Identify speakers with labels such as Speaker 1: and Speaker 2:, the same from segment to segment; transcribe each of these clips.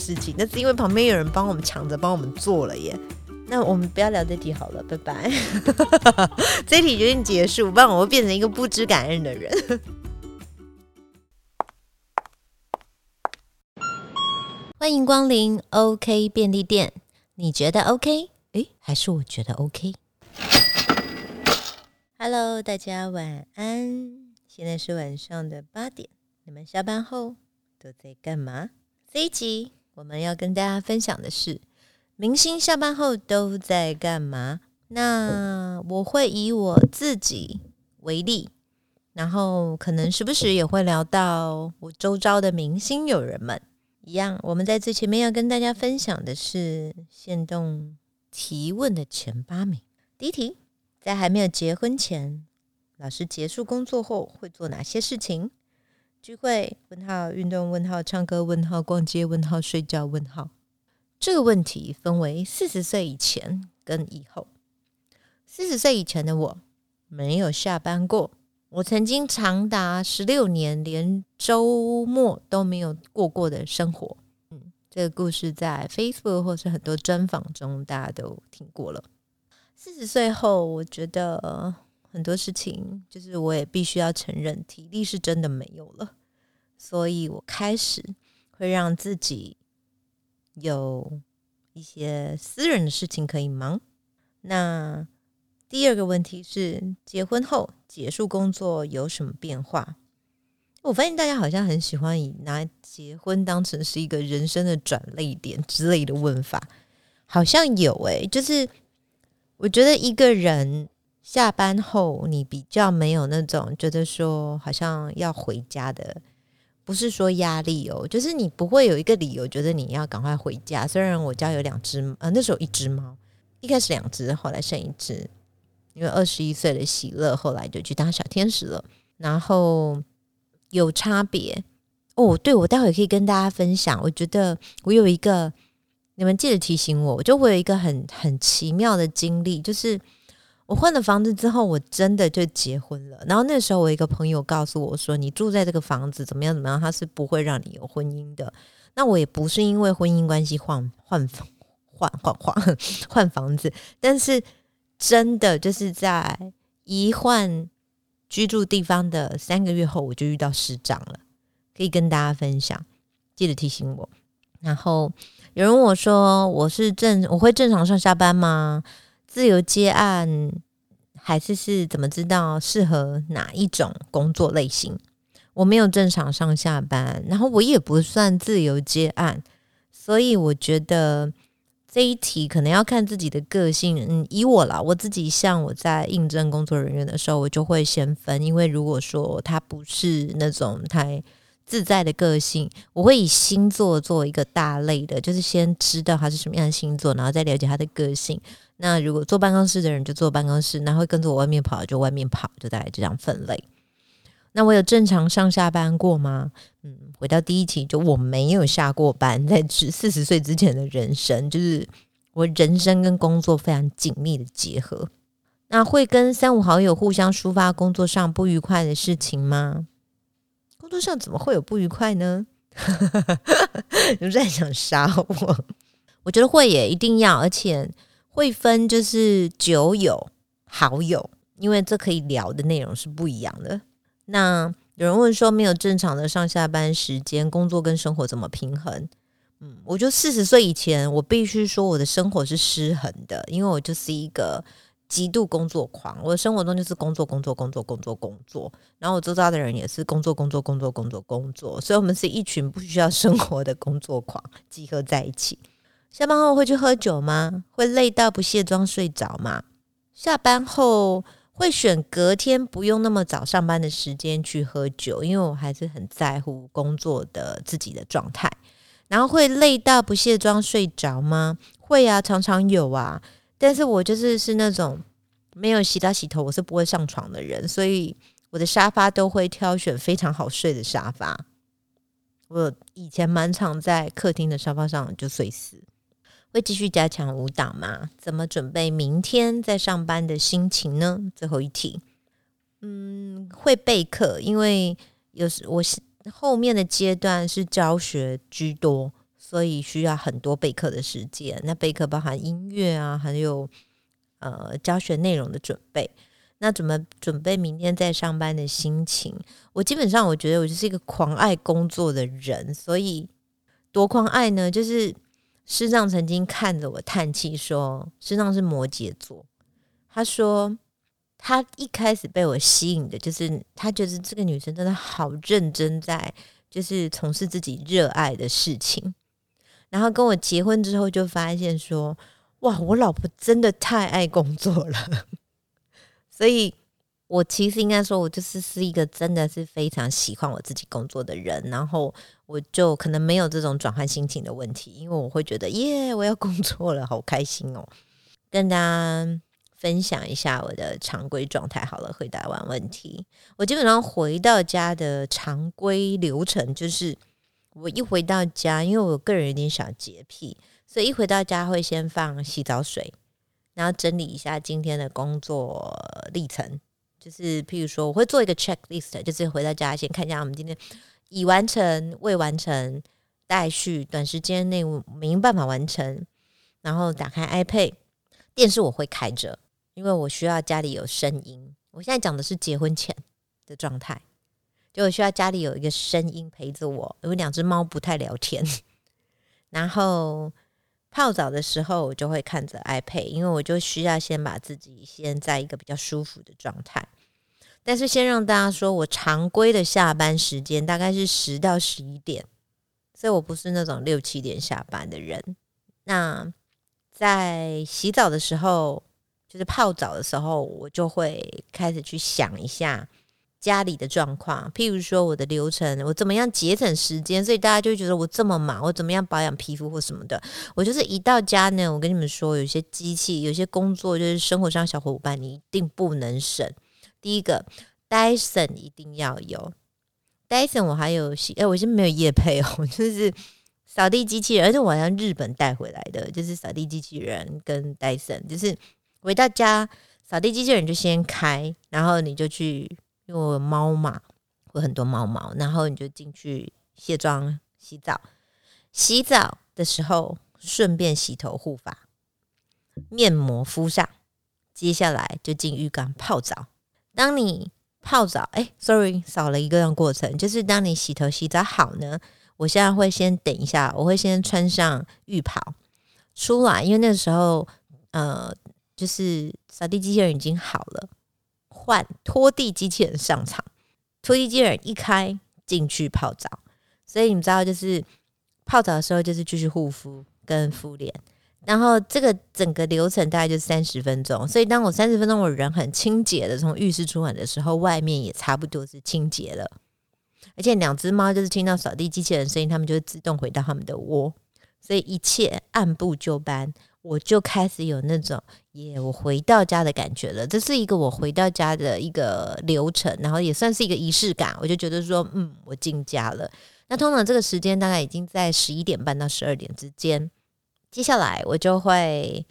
Speaker 1: 事情，那是因为旁边有人帮我们抢着帮我们做了耶。那我们不要聊这题好了，拜拜。这题决定结束，不然我会变成一个不知感恩的人。欢迎光临 OK 便利店，你觉得 OK？诶，还是我觉得 OK？Hello，大家晚安，现在是晚上的八点，你们下班后都在干嘛？这一集我们要跟大家分享的是，明星下班后都在干嘛？那我会以我自己为例，然后可能时不时也会聊到我周遭的明星友人们。一样，我们在最前面要跟大家分享的是限动提问的前八名。第一题，在还没有结婚前，老师结束工作后会做哪些事情？聚会？问号？运动？问号？唱歌？问号？逛街？问号？睡觉？问号？这个问题分为四十岁以前跟以后。四十岁以前的我没有下班过。我曾经长达十六年连周末都没有过过的生活，嗯，这个故事在 Facebook 或是很多专访中大家都听过了。四十岁后，我觉得很多事情就是我也必须要承认，体力是真的没有了，所以我开始会让自己有一些私人的事情可以忙。那第二个问题是，结婚后结束工作有什么变化？我发现大家好像很喜欢以拿结婚当成是一个人生的转泪点之类的问法，好像有诶，就是我觉得一个人下班后，你比较没有那种觉得说好像要回家的，不是说压力哦，就是你不会有一个理由觉得你要赶快回家。虽然我家有两只，呃，那时候一只猫，一开始两只，后来剩一只。因为二十一岁的喜乐后来就去当小天使了，然后有差别哦。对，我待会可以跟大家分享。我觉得我有一个，你们记得提醒我。我就会有一个很很奇妙的经历，就是我换了房子之后，我真的就结婚了。然后那时候我一个朋友告诉我说：“你住在这个房子怎么样怎么样？他是不会让你有婚姻的。”那我也不是因为婚姻关系换换房换换换换房子，但是。真的就是在一换居住地方的三个月后，我就遇到师长了，可以跟大家分享，记得提醒我。然后有人问我说：“我是正我会正常上下班吗？自由接案还是是怎么知道适合哪一种工作类型？”我没有正常上下班，然后我也不算自由接案，所以我觉得。这一题可能要看自己的个性。嗯，以我啦，我自己像我在应征工作人员的时候，我就会先分，因为如果说他不是那种太自在的个性，我会以星座做一个大类的，就是先知道他是什么样的星座，然后再了解他的个性。那如果坐办公室的人就坐办公室，那会跟着我外面跑就外面跑，就大概这样分类。那我有正常上下班过吗？嗯，回到第一题，就我没有下过班，在四十岁之前的人生，就是我人生跟工作非常紧密的结合。那会跟三五好友互相抒发工作上不愉快的事情吗？工作上怎么会有不愉快呢？你们在想杀 我？我觉得会耶，一定要，而且会分就是酒友、好友，因为这可以聊的内容是不一样的。那有人问说，没有正常的上下班时间，工作跟生活怎么平衡？嗯，我就四十岁以前，我必须说我的生活是失衡的，因为我就是一个极度工作狂，我的生活中就是工作、工作、工作、工作、工作，然后我周遭的人也是工作、工作、工作、工作、工作，所以我们是一群不需要生活的工作狂集合在一起。下班后会去喝酒吗？会累到不卸妆睡着吗？下班后。会选隔天不用那么早上班的时间去喝酒，因为我还是很在乎工作的自己的状态。然后会累到不卸妆睡着吗？会啊，常常有啊。但是我就是是那种没有洗澡洗头，我是不会上床的人，所以我的沙发都会挑选非常好睡的沙发。我以前蛮常在客厅的沙发上就睡死。会继续加强舞蹈吗？怎么准备明天在上班的心情呢？最后一题，嗯，会备课，因为有时我后面的阶段是教学居多，所以需要很多备课的时间。那备课包含音乐啊，还有呃教学内容的准备。那怎么准备明天在上班的心情？我基本上我觉得我就是一个狂爱工作的人，所以多狂爱呢？就是师长曾经看着我叹气说：“师长是摩羯座。”他说他一开始被我吸引的就是他觉得这个女生真的好认真，在就是从事自己热爱的事情。然后跟我结婚之后，就发现说：“哇，我老婆真的太爱工作了。”所以，我其实应该说，我就是是一个真的是非常喜欢我自己工作的人。然后，我就可能没有这种转换心情的问题，因为我会觉得，耶，我要工作了，好开心哦！跟大家分享一下我的常规状态。好了，回答完问题，我基本上回到家的常规流程就是，我一回到家，因为我个人有点小洁癖，所以一回到家会先放洗澡水。然后整理一下今天的工作历程，就是譬如说，我会做一个 checklist，就是回到家先看一下我们今天已完成、未完成、待续、短时间内没办法完成。然后打开 iPad，电视我会开着，因为我需要家里有声音。我现在讲的是结婚前的状态，就我需要家里有一个声音陪着我，因为两只猫不太聊天。然后。泡澡的时候，我就会看着 iPad，因为我就需要先把自己先在一个比较舒服的状态。但是先让大家说，我常规的下班时间大概是十到十一点，所以我不是那种六七点下班的人。那在洗澡的时候，就是泡澡的时候，我就会开始去想一下。家里的状况，譬如说我的流程，我怎么样节省时间，所以大家就觉得我这么忙，我怎么样保养皮肤或什么的。我就是一到家呢，我跟你们说，有些机器，有些工作，就是生活上小伙伴，你一定不能省。第一个，Dyson 一定要有，Dyson 我还有，哎，我是没有夜配哦，就是扫地机器人，而且我像日本带回来的，就是扫地机器人跟 Dyson，就是回到家，扫地机器人就先开，然后你就去。因为猫嘛，会很多猫毛，然后你就进去卸妆、洗澡。洗澡的时候顺便洗头、护发，面膜敷上，接下来就进浴缸泡澡。当你泡澡，哎，sorry，少了一个过程，就是当你洗头、洗澡好呢，我现在会先等一下，我会先穿上浴袍出来，因为那时候呃，就是扫地机器人已经好了。换拖地机器人上场，拖地机器人一开进去泡澡，所以你们知道，就是泡澡的时候就是继续护肤跟敷脸，然后这个整个流程大概就三十分钟。所以当我三十分钟我人很清洁的从浴室出来的时候，外面也差不多是清洁了，而且两只猫就是听到扫地机器人声音，它们就会自动回到它们的窝，所以一切按部就班。我就开始有那种耶，我回到家的感觉了。这是一个我回到家的一个流程，然后也算是一个仪式感。我就觉得说，嗯，我进家了。那通常这个时间大概已经在十一点半到十二点之间。接下来我就会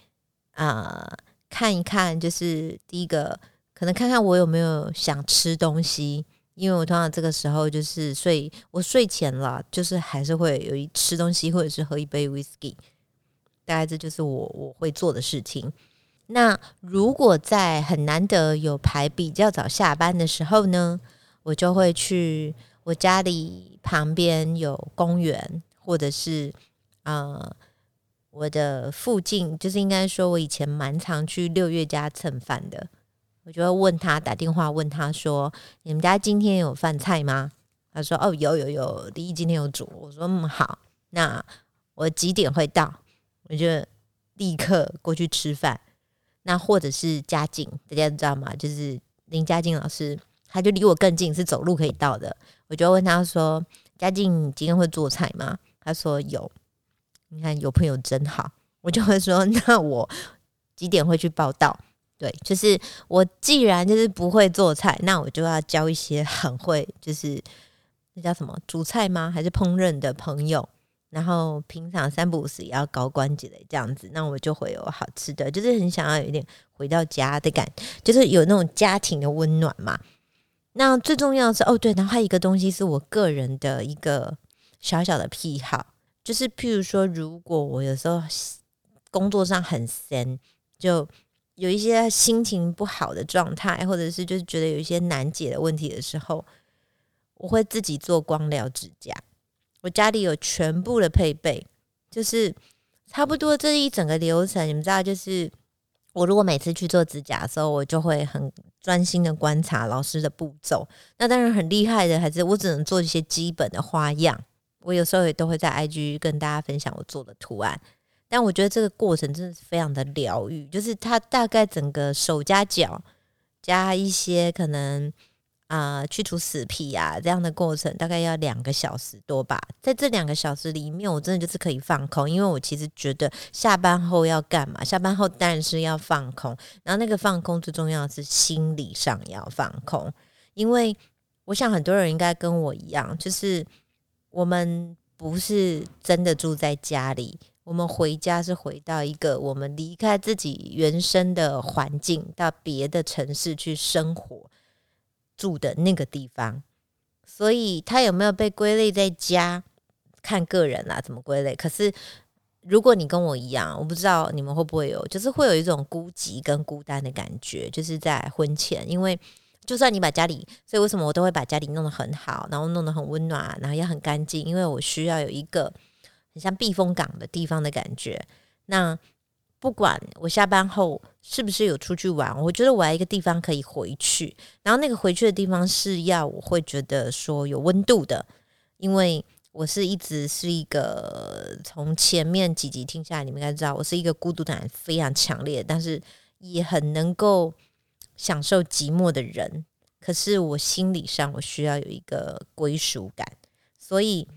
Speaker 1: 啊看一看，就是第一个可能看看我有没有想吃东西，因为我通常这个时候就是睡，我睡前了，就是还是会有一吃东西或者是喝一杯 whisky。大概这就是我我会做的事情。那如果在很难得有排比较早下班的时候呢，我就会去我家里旁边有公园，或者是呃我的附近，就是应该说我以前蛮常去六月家蹭饭的。我就会问他打电话问他说：“你们家今天有饭菜吗？”他说：“哦，有有有，第一今天有煮。”我说：“嗯，好，那我几点会到？”我就立刻过去吃饭，那或者是嘉靖，大家知道吗？就是林嘉靖老师，他就离我更近，是走路可以到的。我就问他说：“嘉靖今天会做菜吗？”他说有。你看有朋友真好，我就会说：“ 那我几点会去报道？”对，就是我既然就是不会做菜，那我就要教一些很会，就是那叫什么煮菜吗？还是烹饪的朋友。然后平常三不五时也要高关节的这样子，那我就会有好吃的，就是很想要有一点回到家的感，就是有那种家庭的温暖嘛。那最重要的是哦，对，然后还有一个东西是我个人的一个小小的癖好，就是譬如说，如果我有时候工作上很闲，就有一些心情不好的状态，或者是就是觉得有一些难解的问题的时候，我会自己做光疗指甲。我家里有全部的配备，就是差不多这一整个流程，你们知道，就是我如果每次去做指甲的时候，我就会很专心的观察老师的步骤。那当然很厉害的，还是我只能做一些基本的花样。我有时候也都会在 IG 跟大家分享我做的图案，但我觉得这个过程真的是非常的疗愈，就是它大概整个手加脚加一些可能啊去除死皮啊这样的过程，大概要两个小时多吧。在这两个小时里面，我真的就是可以放空，因为我其实觉得下班后要干嘛？下班后当然是要放空，然后那个放空最重要的是心理上要放空，因为我想很多人应该跟我一样，就是。我们不是真的住在家里，我们回家是回到一个我们离开自己原生的环境，到别的城市去生活住的那个地方。所以，他有没有被归类在家，看个人啦，怎么归类？可是，如果你跟我一样，我不知道你们会不会有，就是会有一种孤寂跟孤单的感觉，就是在婚前，因为。就算你把家里，所以为什么我都会把家里弄得很好，然后弄得很温暖，然后也很干净，因为我需要有一个很像避风港的地方的感觉。那不管我下班后是不是有出去玩，我觉得我要一个地方可以回去，然后那个回去的地方是要我会觉得说有温度的，因为我是一直是一个从前面几集听下来，你们应该知道我是一个孤独感非常强烈，但是也很能够。享受寂寞的人，可是我心理上我需要有一个归属感，所以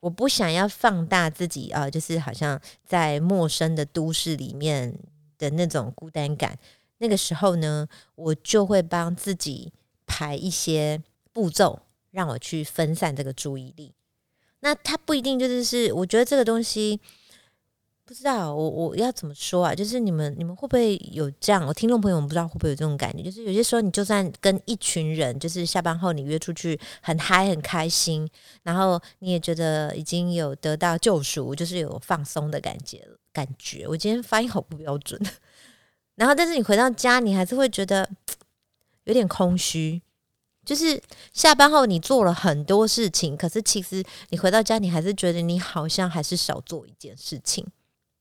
Speaker 1: 我不想要放大自己啊，就是好像在陌生的都市里面的那种孤单感。那个时候呢，我就会帮自己排一些步骤，让我去分散这个注意力。那它不一定就是是，我觉得这个东西。不知道我我要怎么说啊？就是你们你们会不会有这样？我听众朋友们不知道会不会有这种感觉？就是有些时候你就算跟一群人，就是下班后你约出去很嗨很开心，然后你也觉得已经有得到救赎，就是有放松的感觉感觉。我今天发音好不标准。然后但是你回到家，你还是会觉得有点空虚。就是下班后你做了很多事情，可是其实你回到家，你还是觉得你好像还是少做一件事情。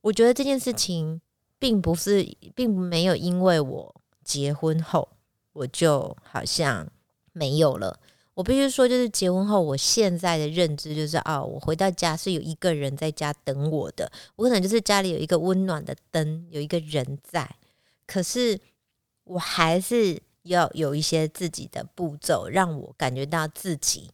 Speaker 1: 我觉得这件事情并不是，并没有因为我结婚后我就好像没有了。我必须说，就是结婚后，我现在的认知就是啊，我回到家是有一个人在家等我的，我可能就是家里有一个温暖的灯，有一个人在。可是我还是要有一些自己的步骤，让我感觉到自己，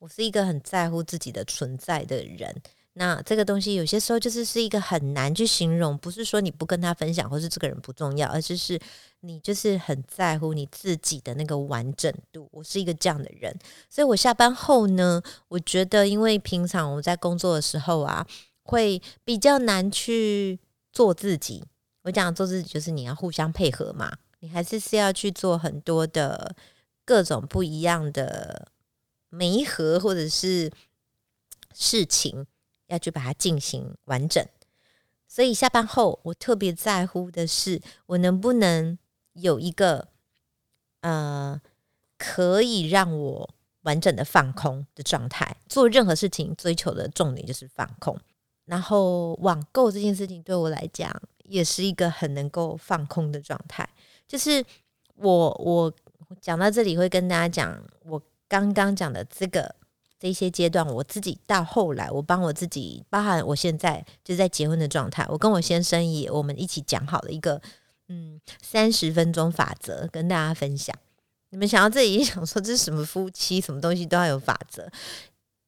Speaker 1: 我是一个很在乎自己的存在的人。那这个东西有些时候就是是一个很难去形容，不是说你不跟他分享，或是这个人不重要，而是是你就是很在乎你自己的那个完整度。我是一个这样的人，所以我下班后呢，我觉得因为平常我在工作的时候啊，会比较难去做自己。我讲做自己就是你要互相配合嘛，你还是是要去做很多的各种不一样的媒合或者是事情。要去把它进行完整，所以下班后我特别在乎的是，我能不能有一个呃可以让我完整的放空的状态。做任何事情追求的重点就是放空。然后网购这件事情对我来讲也是一个很能够放空的状态。就是我我讲到这里会跟大家讲，我刚刚讲的这个。这些阶段，我自己到后来，我帮我自己，包含我现在就在结婚的状态，我跟我先生也，我们一起讲好了一个，嗯，三十分钟法则，跟大家分享。你们想要自己想说这是什么夫妻，什么东西都要有法则，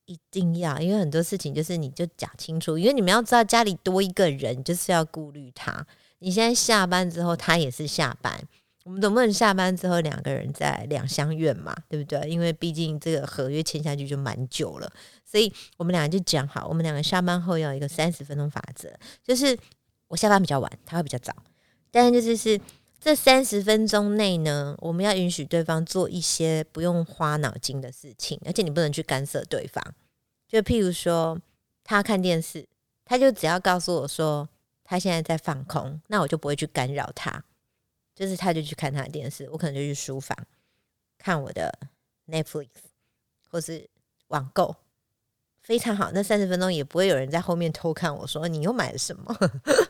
Speaker 1: 一定要，因为很多事情就是你就讲清楚，因为你们要知道家里多一个人就是要顾虑他。你现在下班之后，他也是下班。我们总不能下班之后两个人在两相怨嘛，对不对？因为毕竟这个合约签下去就蛮久了，所以我们两个就讲好，我们两个下班后要一个三十分钟法则，就是我下班比较晚，他会比较早，但是就是是这三十分钟内呢，我们要允许对方做一些不用花脑筋的事情，而且你不能去干涉对方。就譬如说，他看电视，他就只要告诉我说他现在在放空，那我就不会去干扰他。就是他就去看他的电视，我可能就去书房看我的 Netflix 或是网购，非常好。那三十分钟也不会有人在后面偷看我说你又买了什么。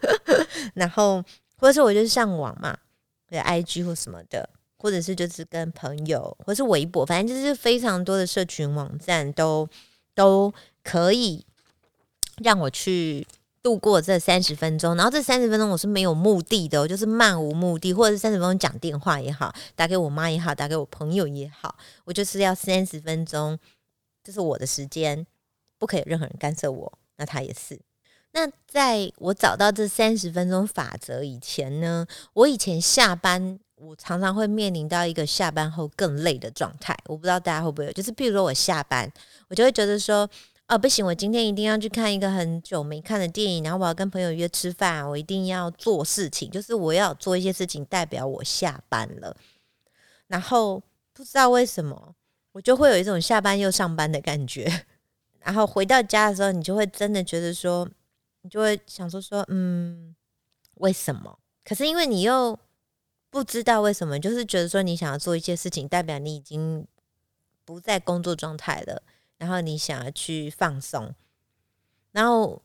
Speaker 1: 然后或者是我就是上网嘛，对 IG 或什么的，或者是就是跟朋友，或是微博，反正就是非常多的社群网站都都可以让我去。度过这三十分钟，然后这三十分钟我是没有目的的，我就是漫无目的，或者是三十分钟讲电话也好，打给我妈也好，打给我朋友也好，我就是要三十分钟，这是我的时间，不可以任何人干涉我。那他也是。那在我找到这三十分钟法则以前呢，我以前下班，我常常会面临到一个下班后更累的状态。我不知道大家会不会有，就是比如说我下班，我就会觉得说。哦，不行！我今天一定要去看一个很久没看的电影，然后我要跟朋友约吃饭，我一定要做事情，就是我要做一些事情，代表我下班了。然后不知道为什么，我就会有一种下班又上班的感觉。然后回到家的时候，你就会真的觉得说，你就会想说说，嗯，为什么？可是因为你又不知道为什么，就是觉得说你想要做一些事情，代表你已经不在工作状态了。然后你想要去放松，然后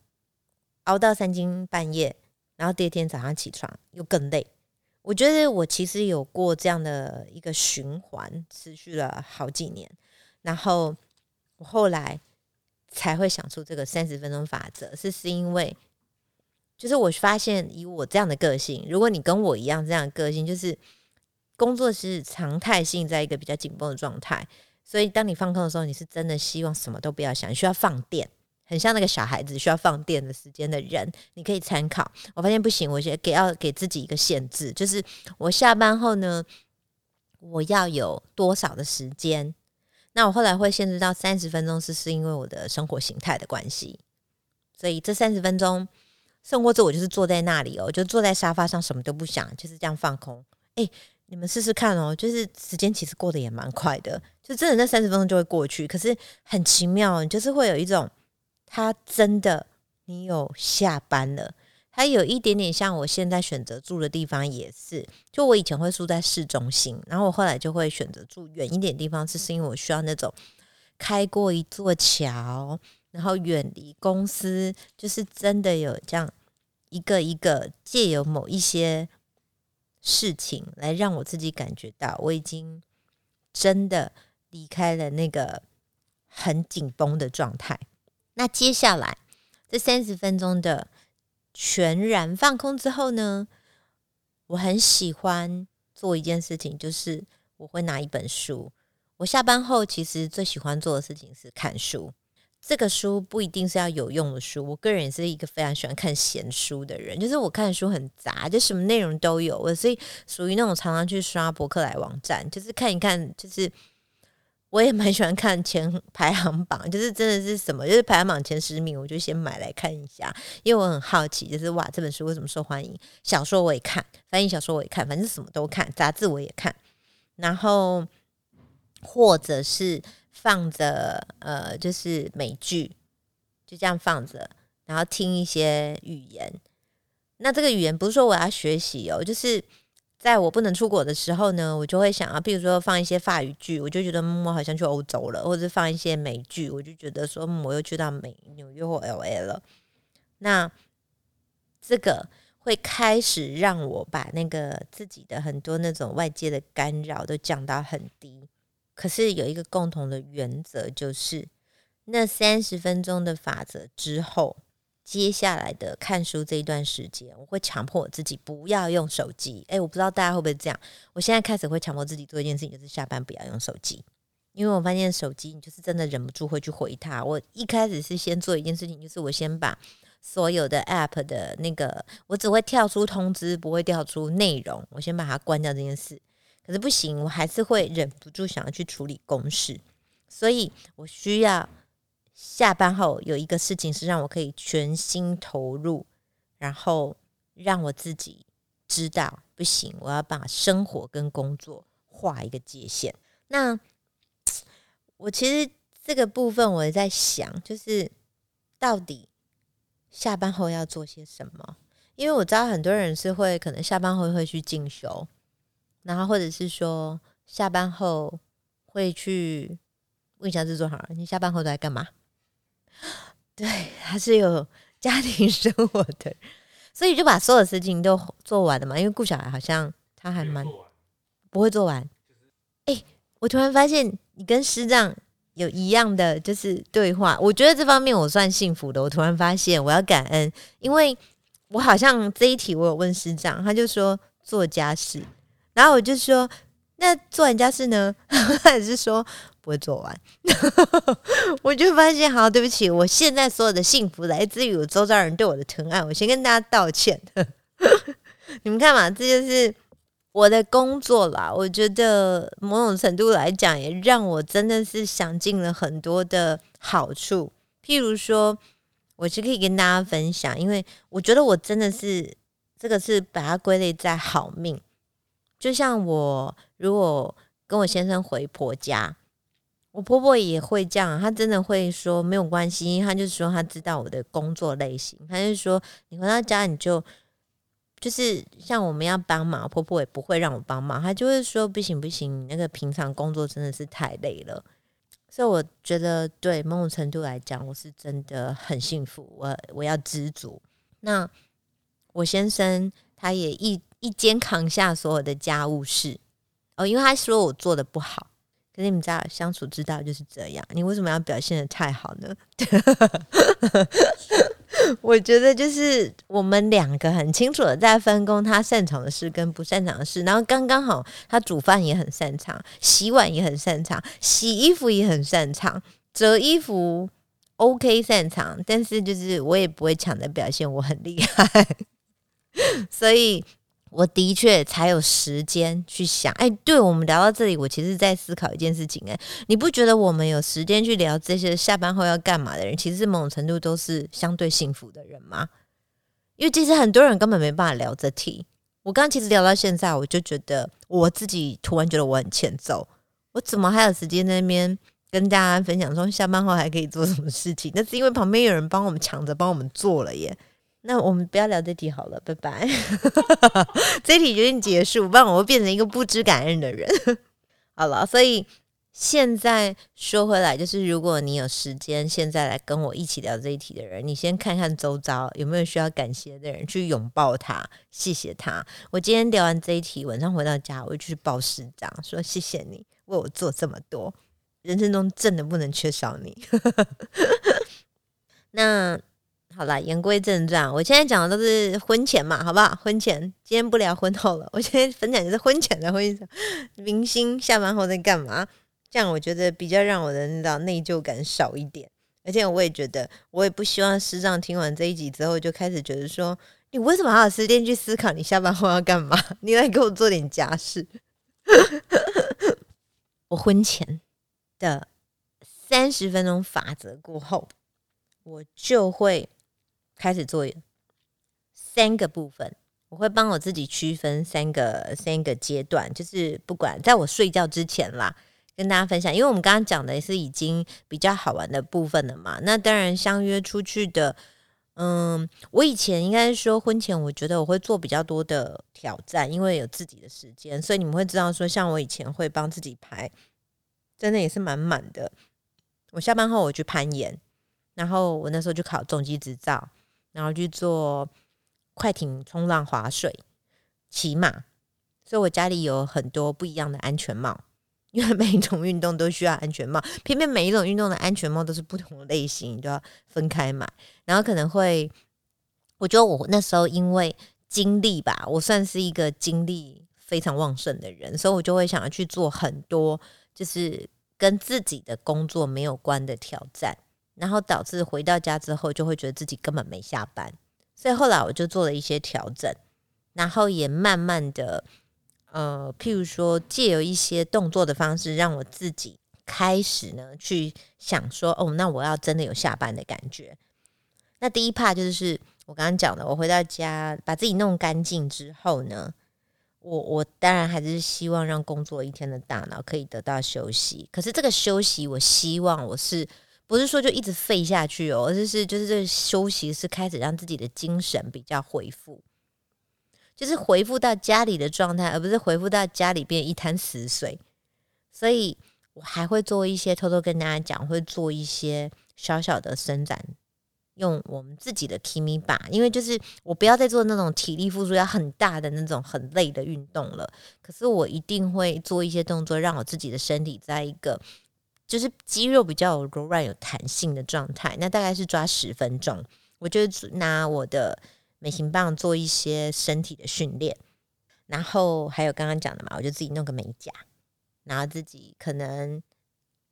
Speaker 1: 熬到三更半夜，然后第二天早上起床又更累。我觉得我其实有过这样的一个循环，持续了好几年。然后我后来才会想出这个三十分钟法则，是是因为就是我发现以我这样的个性，如果你跟我一样这样的个性，就是工作是常态性在一个比较紧绷的状态。所以，当你放空的时候，你是真的希望什么都不要想，需要放电，很像那个小孩子需要放电的时间的人，你可以参考。我发现不行，我觉得给要给自己一个限制，就是我下班后呢，我要有多少的时间？那我后来会限制到三十分钟，是是因为我的生活形态的关系。所以这三十分钟，生活着我就是坐在那里哦，就坐在沙发上，什么都不想，就是这样放空。诶。你们试试看哦，就是时间其实过得也蛮快的，就真的那三十分钟就会过去。可是很奇妙，就是会有一种，他真的你有下班了，它有一点点像我现在选择住的地方也是。就我以前会住在市中心，然后我后来就会选择住远一点地方，是是因为我需要那种开过一座桥，然后远离公司，就是真的有这样一个一个借由某一些。事情来让我自己感觉到我已经真的离开了那个很紧绷的状态。那接下来这三十分钟的全然放空之后呢，我很喜欢做一件事情，就是我会拿一本书。我下班后其实最喜欢做的事情是看书。这个书不一定是要有用的书，我个人也是一个非常喜欢看闲书的人，就是我看书很杂，就什么内容都有，我所以属于那种常常去刷博客来网站，就是看一看，就是我也蛮喜欢看前排行榜，就是真的是什么，就是排行榜前十名，我就先买来看一下，因为我很好奇，就是哇，这本书为什么受欢迎？小说我也看，翻译小说我也看，反正什么都看，杂志我也看，然后或者是。放着呃，就是美剧，就这样放着，然后听一些语言。那这个语言不是说我要学习哦，就是在我不能出国的时候呢，我就会想啊，比如说放一些法语剧，我就觉得嗯我好像去欧洲了；或者放一些美剧，我就觉得说我又去到美纽约或 L A 了。那这个会开始让我把那个自己的很多那种外界的干扰都降到很低。可是有一个共同的原则，就是那三十分钟的法则之后，接下来的看书这一段时间，我会强迫我自己不要用手机。诶，我不知道大家会不会这样。我现在开始会强迫自己做一件事情，就是下班不要用手机，因为我发现手机你就是真的忍不住会去回它。我一开始是先做一件事情，就是我先把所有的 App 的那个，我只会跳出通知，不会跳出内容，我先把它关掉这件事。可是不行，我还是会忍不住想要去处理公事，所以我需要下班后有一个事情是让我可以全心投入，然后让我自己知道不行，我要把生活跟工作画一个界限。那 我其实这个部分我也在想，就是到底下班后要做些什么？因为我知道很多人是会可能下班后会去进修，然后或者是说下班后会去问一下制作好了，你下班后都在干嘛？对，他是有 家庭生活的，所以就把所有事情都做完了嘛。因为顾小孩好像他还蛮不会做完。哎，我突然发现你跟师长有一样的就是对话，我觉得这方面我算幸福的。我突然发现我要感恩，因为我好像这一题我有问师长，他就说做家事，然后我就说那做完家事呢，他也是说？不会做完，我就发现，好，对不起，我现在所有的幸福来自于我周遭人对我的疼爱，我先跟大家道歉。你们看嘛，这就是我的工作啦。我觉得某种程度来讲，也让我真的是想尽了很多的好处。譬如说，我是可以跟大家分享，因为我觉得我真的是这个是把它归类在好命。就像我如果跟我先生回婆家。我婆婆也会这样，她真的会说没有关系，她就是说她知道我的工作类型，她就说你回到家你就就是像我们要帮忙，婆婆也不会让我帮忙，她就会说不行不行，那个平常工作真的是太累了，所以我觉得对某种程度来讲，我是真的很幸福，我我要知足。那我先生他也一一肩扛下所有的家务事哦，因为他说我做的不好。可是你们知道相处之道就是这样，你为什么要表现的太好呢？我觉得就是我们两个很清楚的在分工，他擅长的事跟不擅长的事，然后刚刚好，他煮饭也很擅长，洗碗也很擅长，洗衣服也很擅长，折衣服 OK 擅长，但是就是我也不会抢着表现我很厉害，所以。我的确才有时间去想，哎，对我们聊到这里，我其实在思考一件事情，哎，你不觉得我们有时间去聊这些下班后要干嘛的人，其实某种程度都是相对幸福的人吗？因为其实很多人根本没办法聊这题。我刚其实聊到现在，我就觉得我自己突然觉得我很欠揍，我怎么还有时间在那边跟大家分享说下班后还可以做什么事情？那是因为旁边有人帮我们抢着帮我们做了耶。那我们不要聊这题好了，拜拜。这题决定结束，不然我会变成一个不知感恩的人。好了，所以现在说回来，就是如果你有时间，现在来跟我一起聊这一题的人，你先看看周遭有没有需要感谢的人，去拥抱他，谢谢他。我今天聊完这一题，晚上回到家，我就去报师长，说谢谢你为我做这么多，人生中真的不能缺少你。那。好了，言归正传，我现在讲的都是婚前嘛，好不好？婚前，今天不聊婚后了。我现在分享就是婚前的婚姻，明星下班后在干嘛？这样我觉得比较让我的那种内疚感少一点。而且我也觉得，我也不希望师长听完这一集之后就开始觉得说，你为什么还有时间去思考你下班后要干嘛？你来给我做点家事。我婚前的三十分钟法则过后，我就会。开始做三个部分，我会帮我自己区分三个三个阶段，就是不管在我睡觉之前啦，跟大家分享，因为我们刚刚讲的是已经比较好玩的部分了嘛。那当然相约出去的，嗯，我以前应该说婚前，我觉得我会做比较多的挑战，因为有自己的时间，所以你们会知道说，像我以前会帮自己排，真的也是满满的。我下班后我去攀岩，然后我那时候就考重机执照。然后去做快艇、冲浪、划水、骑马，所以我家里有很多不一样的安全帽，因为每一种运动都需要安全帽，偏偏每一种运动的安全帽都是不同的类型，都要分开买。然后可能会，我觉得我那时候因为精力吧，我算是一个精力非常旺盛的人，所以我就会想要去做很多就是跟自己的工作没有关的挑战。然后导致回到家之后就会觉得自己根本没下班，所以后来我就做了一些调整，然后也慢慢的，呃，譬如说借由一些动作的方式，让我自己开始呢去想说，哦，那我要真的有下班的感觉。那第一 part 就是我刚刚讲的，我回到家把自己弄干净之后呢，我我当然还是希望让工作一天的大脑可以得到休息，可是这个休息，我希望我是。不是说就一直废下去哦，而是就是这休息是开始让自己的精神比较恢复，就是恢复到家里的状态，而不是恢复到家里变一滩死水。所以我还会做一些偷偷跟大家讲，会做一些小小的伸展，用我们自己的 Kimi 把，因为就是我不要再做那种体力付出要很大的那种很累的运动了。可是我一定会做一些动作，让我自己的身体在一个。就是肌肉比较柔软、有弹性的状态，那大概是抓十分钟。我就拿我的美型棒做一些身体的训练，然后还有刚刚讲的嘛，我就自己弄个美甲，然后自己可能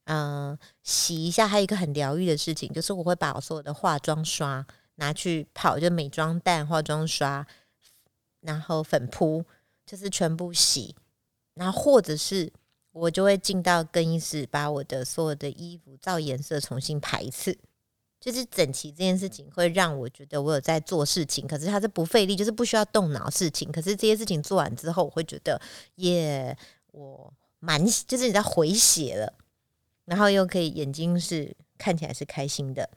Speaker 1: 嗯洗一下。还有一个很疗愈的事情，就是我会把我所有的化妆刷拿去泡，就美妆蛋、化妆刷，然后粉扑，就是全部洗，然后或者是。我就会进到更衣室，把我的所有的衣服照颜色重新排一次，就是整齐这件事情会让我觉得我有在做事情，可是它是不费力，就是不需要动脑事情。可是这些事情做完之后，我会觉得耶，我蛮就是你在回血了，然后又可以眼睛是看起来是开心的。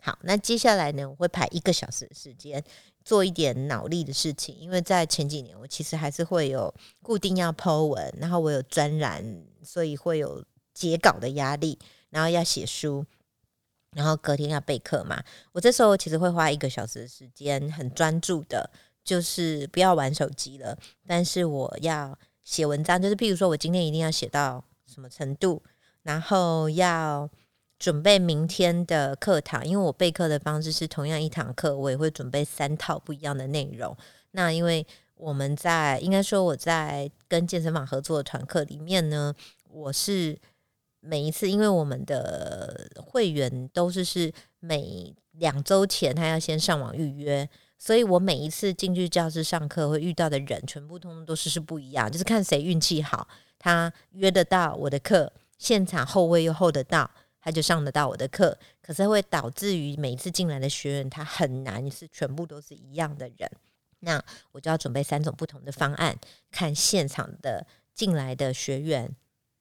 Speaker 1: 好，那接下来呢，我会排一个小时的时间。做一点脑力的事情，因为在前几年，我其实还是会有固定要剖文，然后我有专栏，所以会有截稿的压力，然后要写书，然后隔天要备课嘛。我这时候其实会花一个小时的时间，很专注的，就是不要玩手机了。但是我要写文章，就是譬如说我今天一定要写到什么程度，然后要。准备明天的课堂，因为我备课的方式是同样一堂课，我也会准备三套不一样的内容。那因为我们在应该说我在跟健身房合作的团课里面呢，我是每一次，因为我们的会员都是是每两周前他要先上网预约，所以我每一次进去教室上课会遇到的人，全部通通都是是不一样，就是看谁运气好，他约得到我的课，现场后位又候得到。他就上得到我的课，可是会导致于每一次进来的学员，他很难是全部都是一样的人。那我就要准备三种不同的方案，看现场的进来的学员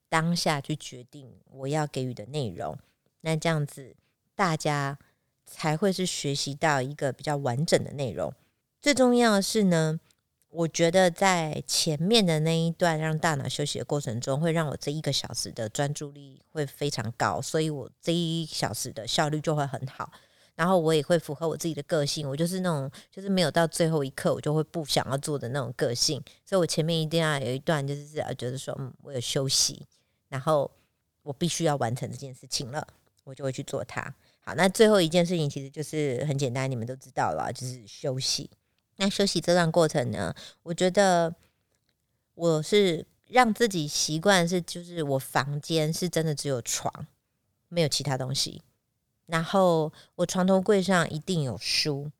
Speaker 1: 当下去决定我要给予的内容。那这样子大家才会是学习到一个比较完整的内容。最重要的是呢。我觉得在前面的那一段让大脑休息的过程中，会让我这一个小时的专注力会非常高，所以我这一小时的效率就会很好。然后我也会符合我自己的个性，我就是那种就是没有到最后一刻我就会不想要做的那种个性。所以我前面一定要有一段就是觉得说，嗯，我有休息，然后我必须要完成这件事情了，我就会去做它。好，那最后一件事情其实就是很简单，你们都知道了，就是休息。那休息这段过程呢？我觉得我是让自己习惯是，就是我房间是真的只有床，没有其他东西。然后我床头柜上一定有书，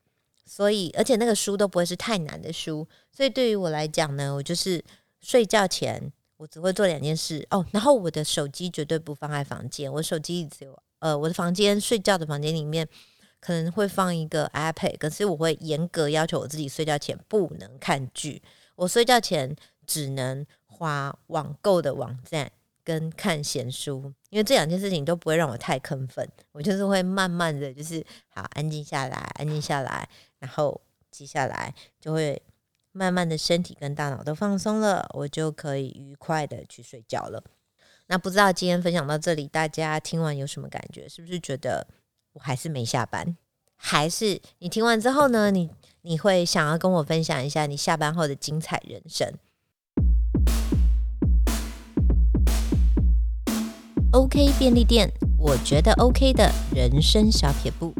Speaker 1: 所以而且那个书都不会是太难的书。所以对于我来讲呢，我就是睡觉前我只会做两件事哦。然后我的手机绝对不放在房间，我手机只有呃我的房间睡觉的房间里面。可能会放一个 iPad，可是我会严格要求我自己睡觉前不能看剧。我睡觉前只能花网购的网站跟看闲书，因为这两件事情都不会让我太亢奋。我就是会慢慢的就是好安静下来，安静下来，然后接下来就会慢慢的身体跟大脑都放松了，我就可以愉快的去睡觉了。那不知道今天分享到这里，大家听完有什么感觉？是不是觉得？我还是没下班，还是你听完之后呢？你你会想要跟我分享一下你下班后的精彩人生？OK 便利店，我觉得 OK 的人生小撇步。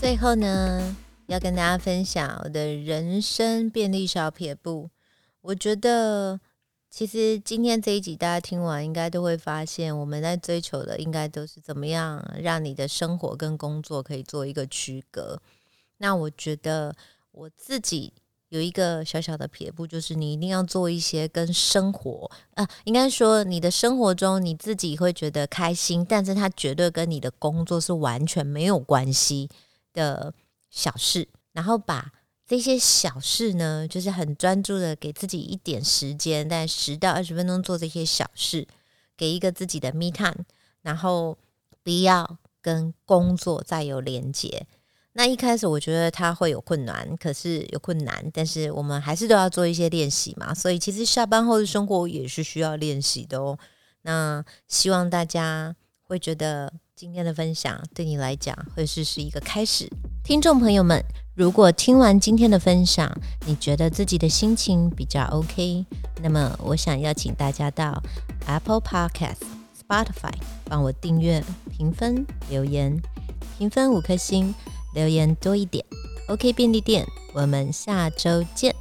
Speaker 1: 最后呢，要跟大家分享我的人生便利小撇步。我觉得。其实今天这一集大家听完，应该都会发现，我们在追求的应该都是怎么样让你的生活跟工作可以做一个区隔。那我觉得我自己有一个小小的撇步，就是你一定要做一些跟生活啊，应该说你的生活中你自己会觉得开心，但是它绝对跟你的工作是完全没有关系的小事，然后把。这些小事呢，就是很专注的给自己一点时间，在十到二十分钟做这些小事，给一个自己的 me time，然后不要跟工作再有连接。那一开始我觉得他会有困难，可是有困难，但是我们还是都要做一些练习嘛。所以其实下班后的生活也是需要练习的哦。那希望大家会觉得今天的分享对你来讲会是是一个开始。听众朋友们，如果听完今天的分享，你觉得自己的心情比较 OK，那么我想邀请大家到 Apple Podcast、Spotify 帮我订阅、评分、留言，评分五颗星。留言多一点，OK 便利店，我们下周见。